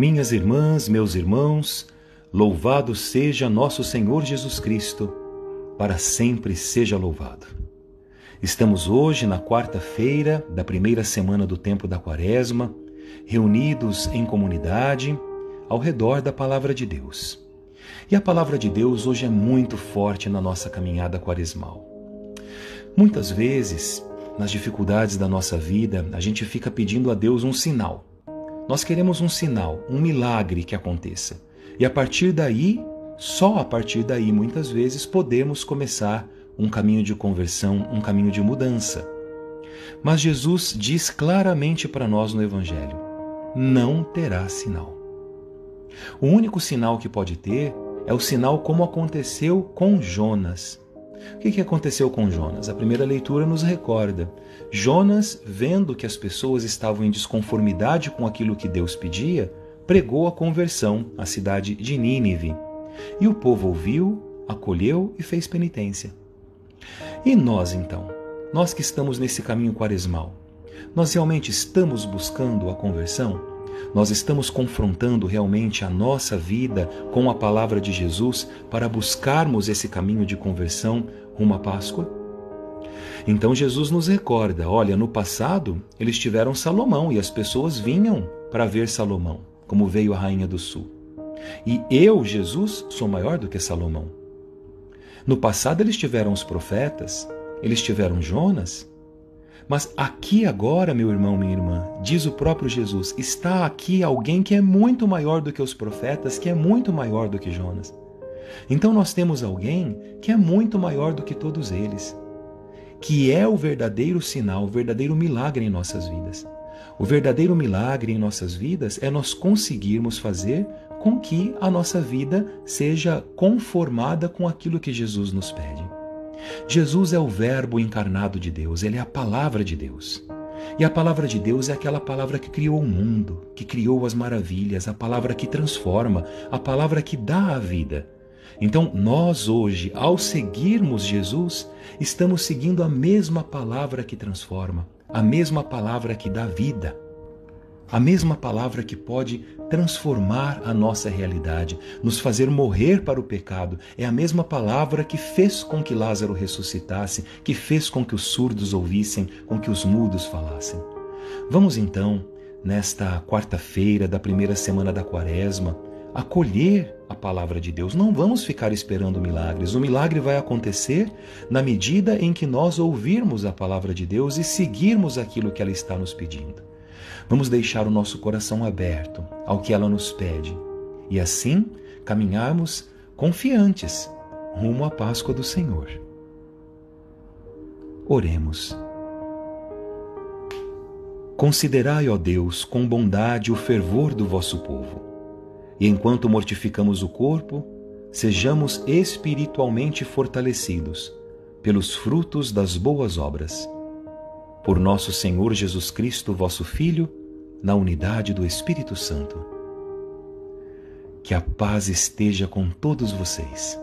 Minhas irmãs, meus irmãos, louvado seja nosso Senhor Jesus Cristo, para sempre seja louvado. Estamos hoje na quarta-feira da primeira semana do tempo da Quaresma, reunidos em comunidade ao redor da palavra de Deus. E a palavra de Deus hoje é muito forte na nossa caminhada quaresmal. Muitas vezes, nas dificuldades da nossa vida, a gente fica pedindo a Deus um sinal nós queremos um sinal, um milagre que aconteça. E a partir daí, só a partir daí, muitas vezes, podemos começar um caminho de conversão, um caminho de mudança. Mas Jesus diz claramente para nós no Evangelho: não terá sinal. O único sinal que pode ter é o sinal como aconteceu com Jonas. O que aconteceu com Jonas? A primeira leitura nos recorda. Jonas, vendo que as pessoas estavam em desconformidade com aquilo que Deus pedia, pregou a conversão à cidade de Nínive. E o povo ouviu, acolheu e fez penitência. E nós então? Nós que estamos nesse caminho quaresmal, nós realmente estamos buscando a conversão? Nós estamos confrontando realmente a nossa vida com a palavra de Jesus para buscarmos esse caminho de conversão rumo à Páscoa? Então Jesus nos recorda: olha, no passado eles tiveram Salomão e as pessoas vinham para ver Salomão, como veio a rainha do sul. E eu, Jesus, sou maior do que Salomão. No passado eles tiveram os profetas, eles tiveram Jonas, mas aqui agora, meu irmão, minha irmã, diz o próprio Jesus, está aqui alguém que é muito maior do que os profetas, que é muito maior do que Jonas. Então nós temos alguém que é muito maior do que todos eles, que é o verdadeiro sinal, o verdadeiro milagre em nossas vidas. O verdadeiro milagre em nossas vidas é nós conseguirmos fazer com que a nossa vida seja conformada com aquilo que Jesus nos pede. Jesus é o Verbo encarnado de Deus, ele é a palavra de Deus. E a palavra de Deus é aquela palavra que criou o mundo, que criou as maravilhas, a palavra que transforma, a palavra que dá a vida. Então, nós hoje, ao seguirmos Jesus, estamos seguindo a mesma palavra que transforma, a mesma palavra que dá vida a mesma palavra que pode transformar a nossa realidade, nos fazer morrer para o pecado, é a mesma palavra que fez com que Lázaro ressuscitasse, que fez com que os surdos ouvissem, com que os mudos falassem. Vamos então, nesta quarta-feira da primeira semana da Quaresma, acolher a palavra de Deus. Não vamos ficar esperando milagres. O milagre vai acontecer na medida em que nós ouvirmos a palavra de Deus e seguirmos aquilo que ela está nos pedindo. Vamos deixar o nosso coração aberto ao que ela nos pede e assim caminharmos confiantes rumo à Páscoa do Senhor. Oremos. Considerai, ó Deus, com bondade o fervor do vosso povo, e enquanto mortificamos o corpo, sejamos espiritualmente fortalecidos pelos frutos das boas obras. Por nosso Senhor Jesus Cristo, vosso Filho, na unidade do Espírito Santo. Que a paz esteja com todos vocês.